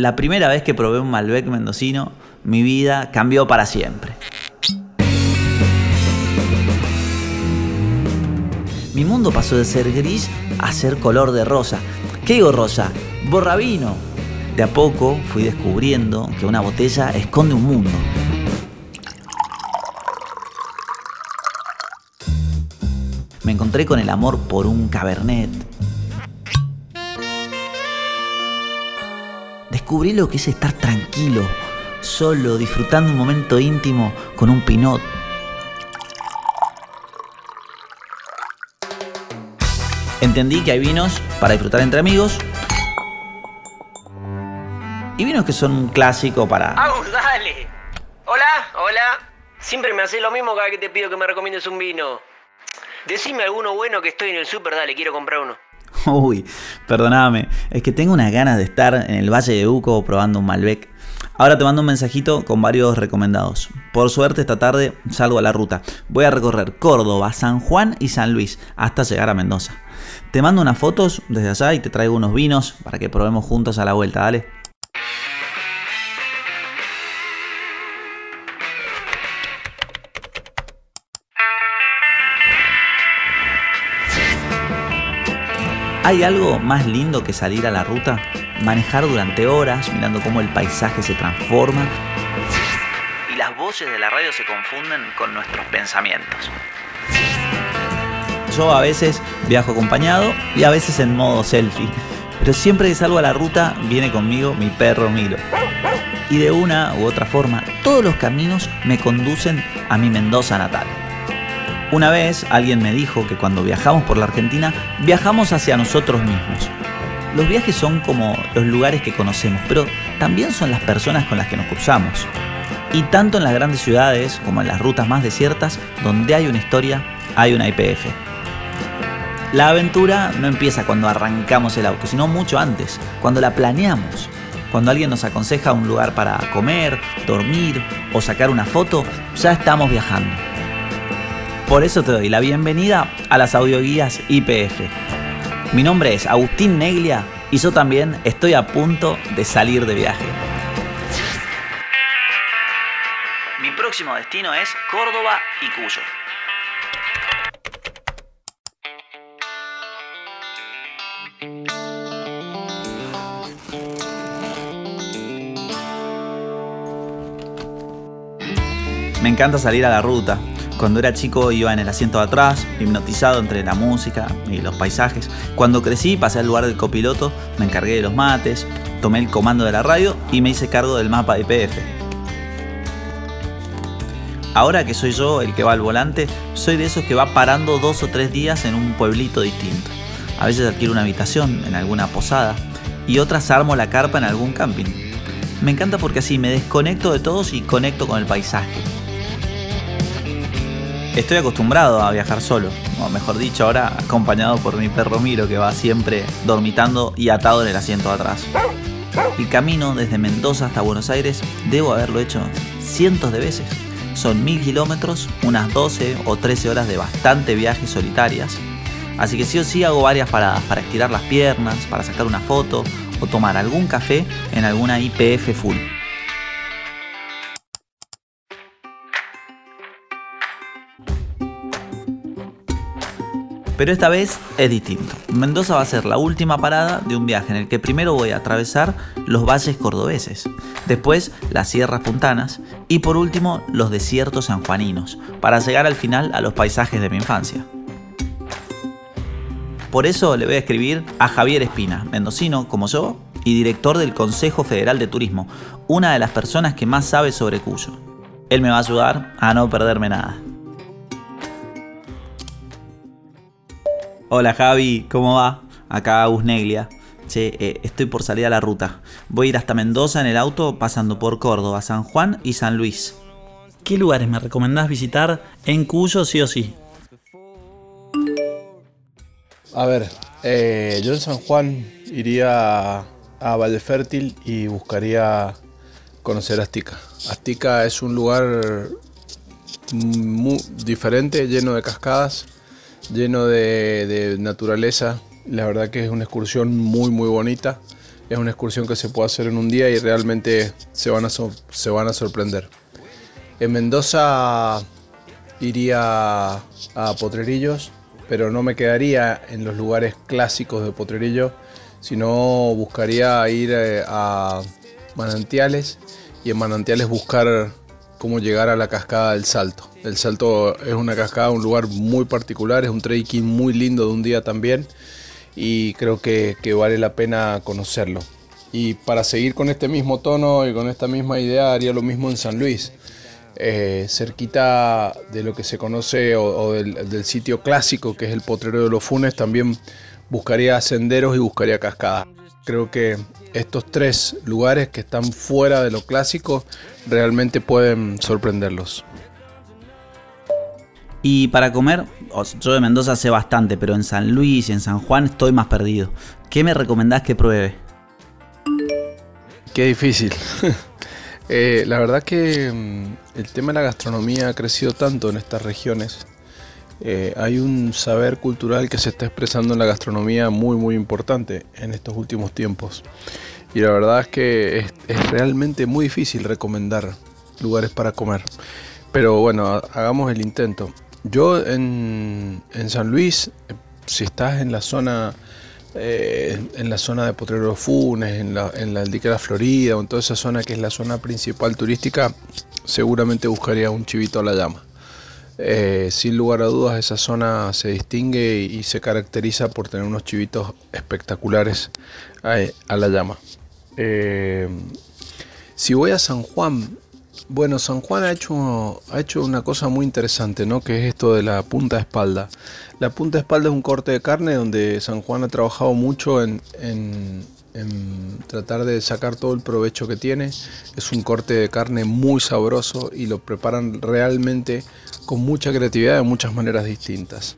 La primera vez que probé un Malbec mendocino, mi vida cambió para siempre. Mi mundo pasó de ser gris a ser color de rosa. ¿Qué digo rosa? Borrabino. De a poco fui descubriendo que una botella esconde un mundo. Me encontré con el amor por un cabernet. Descubrí lo que es estar tranquilo, solo, disfrutando un momento íntimo con un pinot. Entendí que hay vinos para disfrutar entre amigos y vinos que son un clásico para... ¡Agus, dale! Hola, hola. Siempre me haces lo mismo cada vez que te pido que me recomiendes un vino. Decime alguno bueno que estoy en el súper, dale, quiero comprar uno. Uy, perdóname, es que tengo unas ganas de estar en el Valle de Uco probando un Malbec. Ahora te mando un mensajito con varios recomendados. Por suerte esta tarde salgo a la ruta. Voy a recorrer Córdoba, San Juan y San Luis hasta llegar a Mendoza. Te mando unas fotos desde allá y te traigo unos vinos para que probemos juntos a la vuelta, dale. ¿Hay algo más lindo que salir a la ruta? Manejar durante horas mirando cómo el paisaje se transforma y las voces de la radio se confunden con nuestros pensamientos. Yo a veces viajo acompañado y a veces en modo selfie, pero siempre que salgo a la ruta viene conmigo mi perro Milo. Y de una u otra forma, todos los caminos me conducen a mi Mendoza natal. Una vez alguien me dijo que cuando viajamos por la Argentina, viajamos hacia nosotros mismos. Los viajes son como los lugares que conocemos, pero también son las personas con las que nos cruzamos. Y tanto en las grandes ciudades como en las rutas más desiertas, donde hay una historia, hay una IPF. La aventura no empieza cuando arrancamos el auto, sino mucho antes, cuando la planeamos. Cuando alguien nos aconseja un lugar para comer, dormir o sacar una foto, ya estamos viajando. Por eso te doy la bienvenida a las audioguías IPF. Mi nombre es Agustín Neglia y yo también estoy a punto de salir de viaje. Mi próximo destino es Córdoba y Cuyo. Me encanta salir a la ruta, cuando era chico iba en el asiento de atrás, hipnotizado entre la música y los paisajes. Cuando crecí pasé al lugar del copiloto, me encargué de los mates, tomé el comando de la radio y me hice cargo del mapa de IPF. Ahora que soy yo el que va al volante, soy de esos que va parando dos o tres días en un pueblito distinto. A veces adquiero una habitación en alguna posada y otras armo la carpa en algún camping. Me encanta porque así me desconecto de todos y conecto con el paisaje. Estoy acostumbrado a viajar solo, o mejor dicho, ahora acompañado por mi perro Miro que va siempre dormitando y atado en el asiento de atrás. El camino desde Mendoza hasta Buenos Aires debo haberlo hecho cientos de veces. Son mil kilómetros, unas 12 o 13 horas de bastante viajes solitarias. Así que sí o sí hago varias paradas para estirar las piernas, para sacar una foto o tomar algún café en alguna IPF full. Pero esta vez es distinto. Mendoza va a ser la última parada de un viaje en el que primero voy a atravesar los valles cordobeses, después las sierras puntanas y por último los desiertos sanjuaninos, para llegar al final a los paisajes de mi infancia. Por eso le voy a escribir a Javier Espina, mendocino como yo y director del Consejo Federal de Turismo, una de las personas que más sabe sobre Cuyo. Él me va a ayudar a no perderme nada. Hola Javi, ¿cómo va? Acá Agus Neglia. Che, eh, estoy por salir a la ruta. Voy a ir hasta Mendoza en el auto, pasando por Córdoba, San Juan y San Luis. ¿Qué lugares me recomendás visitar en Cuyo sí o sí? A ver, eh, yo en San Juan iría a Valle Fértil y buscaría conocer Astica. Astica es un lugar muy diferente, lleno de cascadas lleno de, naturaleza. La verdad que es una excursión muy muy bonita. es una excursión que se puede hacer en un día y realmente se van a, se van a sorprender. En Mendoza iría a Potrerillos, pero no me quedaría en los lugares clásicos de Potrerillo, sino buscaría ir eh, a Manantiales y en Manantiales buscar cómo llegar a la cascada del Salto. El Salto es una cascada, un lugar muy particular, es un trekking muy lindo de un día también y creo que, vale la pena conocerlo. Y para seguir con este mismo tono y con esta misma idea haría lo mismo en San Luis. Eh, cerquita de lo que se conoce o, del, sitio clásico que es el Potrero de los Funes, también buscaría senderos y buscaría cascadas. Creo que estos tres lugares que están fuera de lo clásico realmente pueden sorprenderlos. Y para comer, yo de Mendoza sé bastante, pero en San Luis y en San Juan estoy más perdido. ¿Qué me recomendás que pruebe? Qué difícil. Eh, la verdad que mm, el tema de la gastronomía ha crecido tanto en estas regiones. Eh, hay un saber cultural que se está expresando en la gastronomía muy muy importante en estos últimos tiempos. Y la verdad es que es, realmente muy difícil recomendar lugares para comer. Pero bueno, hagamos el intento. Yo en, San Luis, si estás en la zona eh, en la zona de Potrero Funes, en la, en la Aldiquera Florida o en toda esa zona que es la zona principal turística, seguramente buscaría un chivito a la llama. Eh, sin lugar a dudas esa zona se distingue y, se caracteriza por tener unos chivitos espectaculares a la llama. Eh, si voy a San Juan, bueno, San Juan ha hecho, ha hecho una cosa muy interesante, ¿no? Que es esto de la punta de espalda. La punta de espalda es un corte de carne donde San Juan ha trabajado mucho en, tratar de sacar todo el provecho que tiene. Es un corte de carne muy sabroso y lo preparan realmente con mucha creatividad de muchas maneras distintas.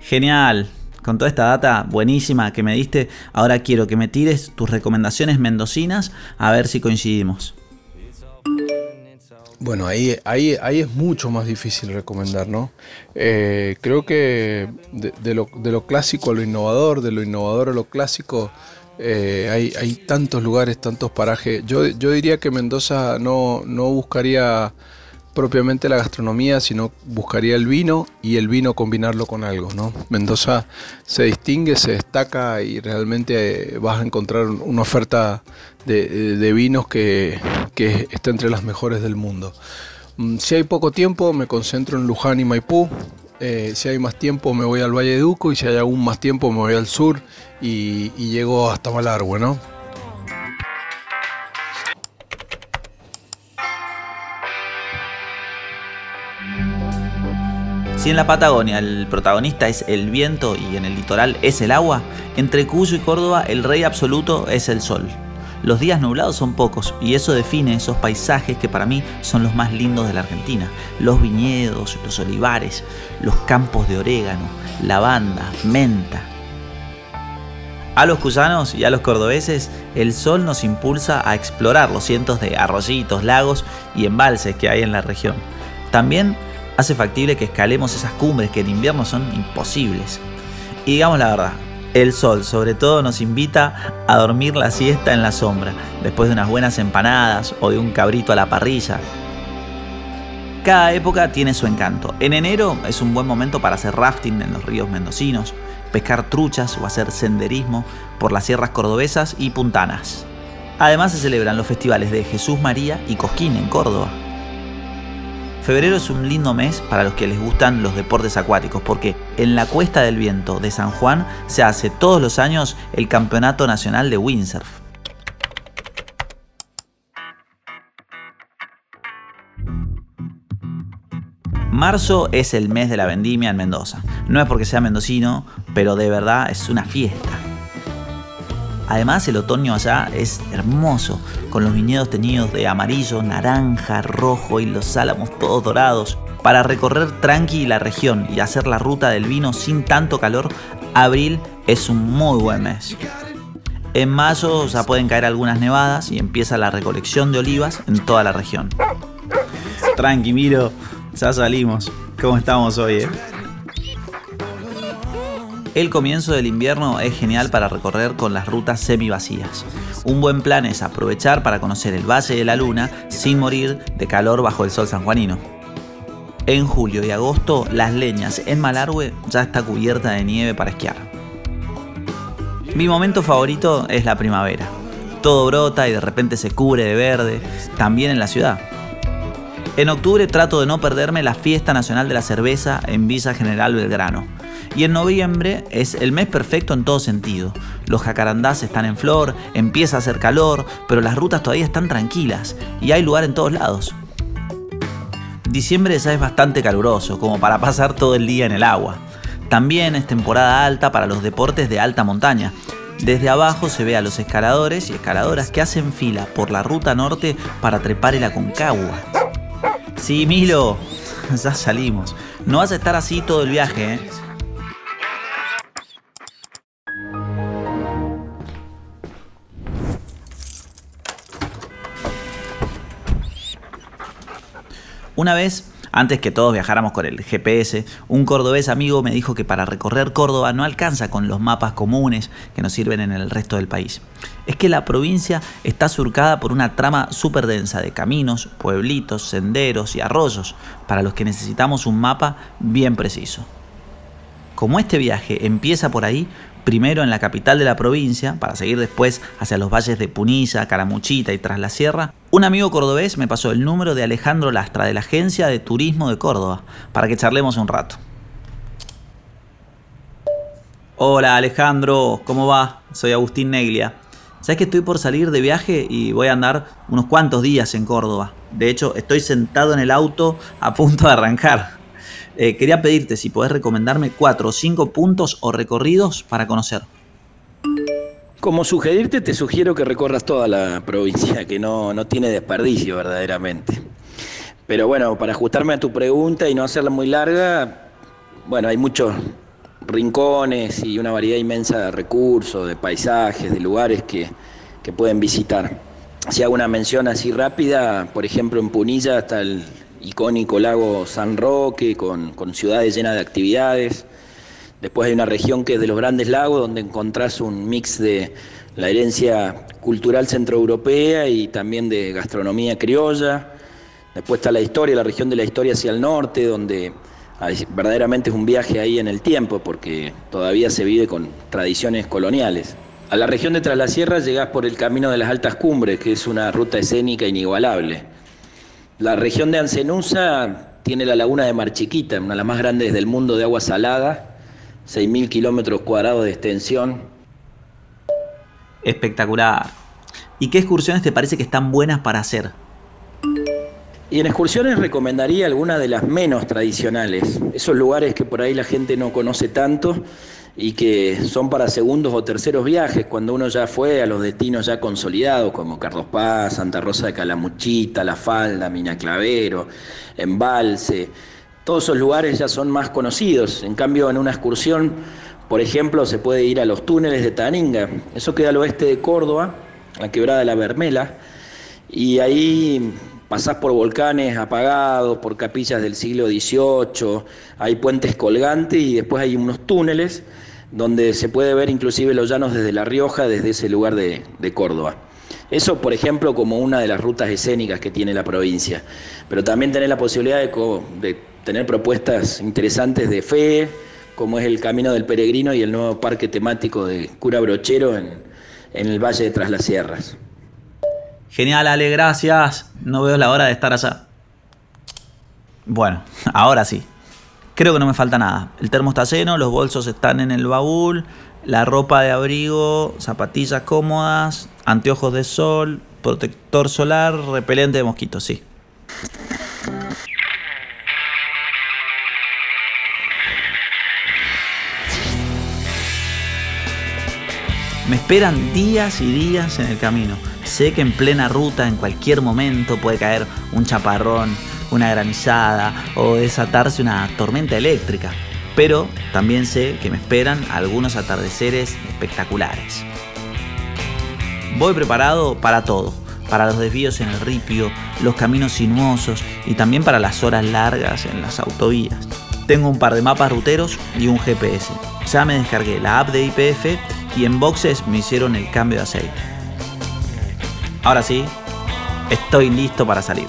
Genial, con toda esta data buenísima que me diste, ahora quiero que me tires tus recomendaciones mendocinas a ver si coincidimos. Bueno, ahí, ahí, ahí es mucho más difícil recomendar, ¿no? Eh, creo que de, lo, clásico a lo innovador, de lo innovador a lo clásico, eh, hay, hay, tantos lugares, tantos parajes. Yo, yo diría que Mendoza no, no buscaría propiamente la gastronomía, sino buscaría el vino y el vino combinarlo con algo. ¿no? Mendoza se distingue, se destaca y realmente vas a encontrar una oferta de, vinos que, está entre las mejores del mundo. Mm, si hay poco tiempo, me concentro en Luján y Maipú. Eh, si hay más tiempo, me voy al Valle de Duco y si hay aún más tiempo, me voy al sur y, y llego hasta Malargüe, ¿no? Si en la Patagonia el protagonista es el viento y en el litoral es el agua, entre Cuyo y Córdoba el rey absoluto es el sol. Los días nublados son pocos y eso define esos paisajes que para mí son los más lindos de la Argentina. Los viñedos, los olivares, los campos de orégano, lavanda, menta. A los cuyanos y a los cordobeses, el sol nos impulsa a explorar los cientos de arroyitos, lagos y embalses que hay en la región. También hace factible que escalemos esas cumbres que en invierno son imposibles. Y digamos la verdad, el sol sobre todo nos invita a dormir la siesta en la sombra, después de unas buenas empanadas o de un cabrito a la parrilla. Cada época tiene su encanto. En enero es un buen momento para hacer rafting en los ríos mendocinos, pescar truchas o hacer senderismo por las sierras cordobesas y puntanas. Además se celebran los festivales de Jesús María y Cosquín en Córdoba, Febrero es un lindo mes para los que les gustan los deportes acuáticos porque en la Cuesta del Viento de San Juan se hace todos los años el Campeonato Nacional de Windsurf. Marzo es el mes de la vendimia en Mendoza. No es porque sea mendocino, pero de verdad es una fiesta. Además el otoño allá es hermoso, con los viñedos teñidos de amarillo, naranja, rojo y los álamos todos dorados. Para recorrer tranqui la región y hacer la ruta del vino sin tanto calor, abril es un muy buen mes. En mayo ya pueden caer algunas nevadas y empieza la recolección de olivas en toda la región. Tranqui, Miro, ya salimos. ¿Cómo estamos hoy? Eh? El comienzo del invierno es genial para recorrer con las rutas semi vacías. Un buen plan es aprovechar para conocer el Valle de la Luna sin morir de calor bajo el sol sanjuanino. En julio y agosto, las leñas en Malargüe ya está cubierta de nieve para esquiar. Mi momento favorito es la primavera. Todo brota y de repente se cubre de verde, también en la ciudad. En octubre trato de no perderme la Fiesta Nacional de la Cerveza en Villa General Belgrano. Y en noviembre es el mes perfecto en todo sentido. Los jacarandás están en flor, empieza a hacer calor, pero las rutas todavía están tranquilas y hay lugar en todos lados. Diciembre ya es bastante caluroso, como para pasar todo el día en el agua. También es temporada alta para los deportes de alta montaña. Desde abajo se ve a los escaladores y escaladoras que hacen fila por la ruta norte para trepar el Aconcagua. Sí, Milo, ya salimos. No vas a estar así todo el viaje, ¿eh? Una vez, antes que todos viajáramos con el GPS, un cordobés amigo me dijo que para recorrer Córdoba no alcanza con los mapas comunes que nos sirven en el resto del país. Es que la provincia está surcada por una trama súper densa de caminos, pueblitos, senderos y arroyos, para los que necesitamos un mapa bien preciso. Como este viaje empieza por ahí, primero en la capital de la provincia, para seguir después hacia los valles de Punilla, Caramuchita y tras la sierra, un amigo cordobés me pasó el número de Alejandro Lastra de la Agencia de Turismo de Córdoba, para que charlemos un rato. Hola Alejandro, ¿cómo va? Soy Agustín Neglia. Sabes que estoy por salir de viaje y voy a andar unos cuantos días en Córdoba. De hecho, estoy sentado en el auto a punto de arrancar. Eh, quería pedirte si podés recomendarme cuatro o cinco puntos o recorridos para conocer. Como sugerirte, te sugiero que recorras toda la provincia, que no, no tiene desperdicio verdaderamente. Pero bueno, para ajustarme a tu pregunta y no hacerla muy larga, bueno, hay muchos rincones y una variedad inmensa de recursos, de paisajes, de lugares que, que pueden visitar. Si hago una mención así rápida, por ejemplo en Punilla está el, icónico lago San Roque, con, ciudades llenas de actividades. Después hay una región que es de los grandes lagos, donde encontrás un mix de la herencia cultural centroeuropea y también de gastronomía criolla. Después está la historia, la región de la historia hacia el norte, donde verdaderamente es un viaje ahí en el tiempo, porque todavía se vive con tradiciones coloniales. A la región de Tras la Sierra por el camino de las altas cumbres, que es una ruta escénica inigualable. La región de Ancenusa tiene la laguna de Mar Chiquita, una de las más grandes del mundo de agua salada, 6.000 kilómetros cuadrados de extensión. Espectacular. ¿Y qué excursiones te parece que están buenas para hacer? Y en excursiones recomendaría algunas de las menos tradicionales, esos lugares que por ahí la gente no conoce tanto y que son para segundos o terceros viajes, cuando uno ya fue a los destinos ya consolidados, como Carlos Paz, Santa Rosa de Calamuchita, La Falda, Mina Clavero, Embalse, todos esos lugares ya son más conocidos. En cambio, en una excursión, por ejemplo, se puede ir a los túneles de Taninga, eso queda al oeste de Córdoba, la quebrada de la Bermela, y ahí pasás por volcanes apagados, por capillas del siglo XVIII, hay puentes colgantes y después hay unos túneles donde se puede ver inclusive los llanos desde La Rioja, desde ese lugar de, Córdoba. Eso, por ejemplo, como una de las rutas escénicas que tiene la provincia. Pero también tener la posibilidad de, tener propuestas interesantes de fe, como es el Camino del Peregrino y el nuevo parque temático de Cura Brochero en, el Valle de Tras las Sierras. Genial, Ale, gracias. No veo la hora de estar allá. Bueno, ahora sí. Creo que no me falta nada. El termo está lleno, los bolsos están en el baúl, la ropa de abrigo, zapatillas cómodas, anteojos de sol, protector solar, repelente de mosquitos, sí. Me esperan días y días en el camino. Sé que en plena ruta, en cualquier momento, puede caer un chaparrón, una granizada o desatarse una tormenta eléctrica. Pero también sé que me esperan algunos atardeceres espectaculares. Voy preparado para todo, para los desvíos en el ripio, los caminos sinuosos y también para las horas largas en las autovías. Tengo un par de mapas ruteros y un GPS. Ya me descargué la app de IPF y en boxes me hicieron el cambio de aceite. Ahora sí, estoy listo para salir.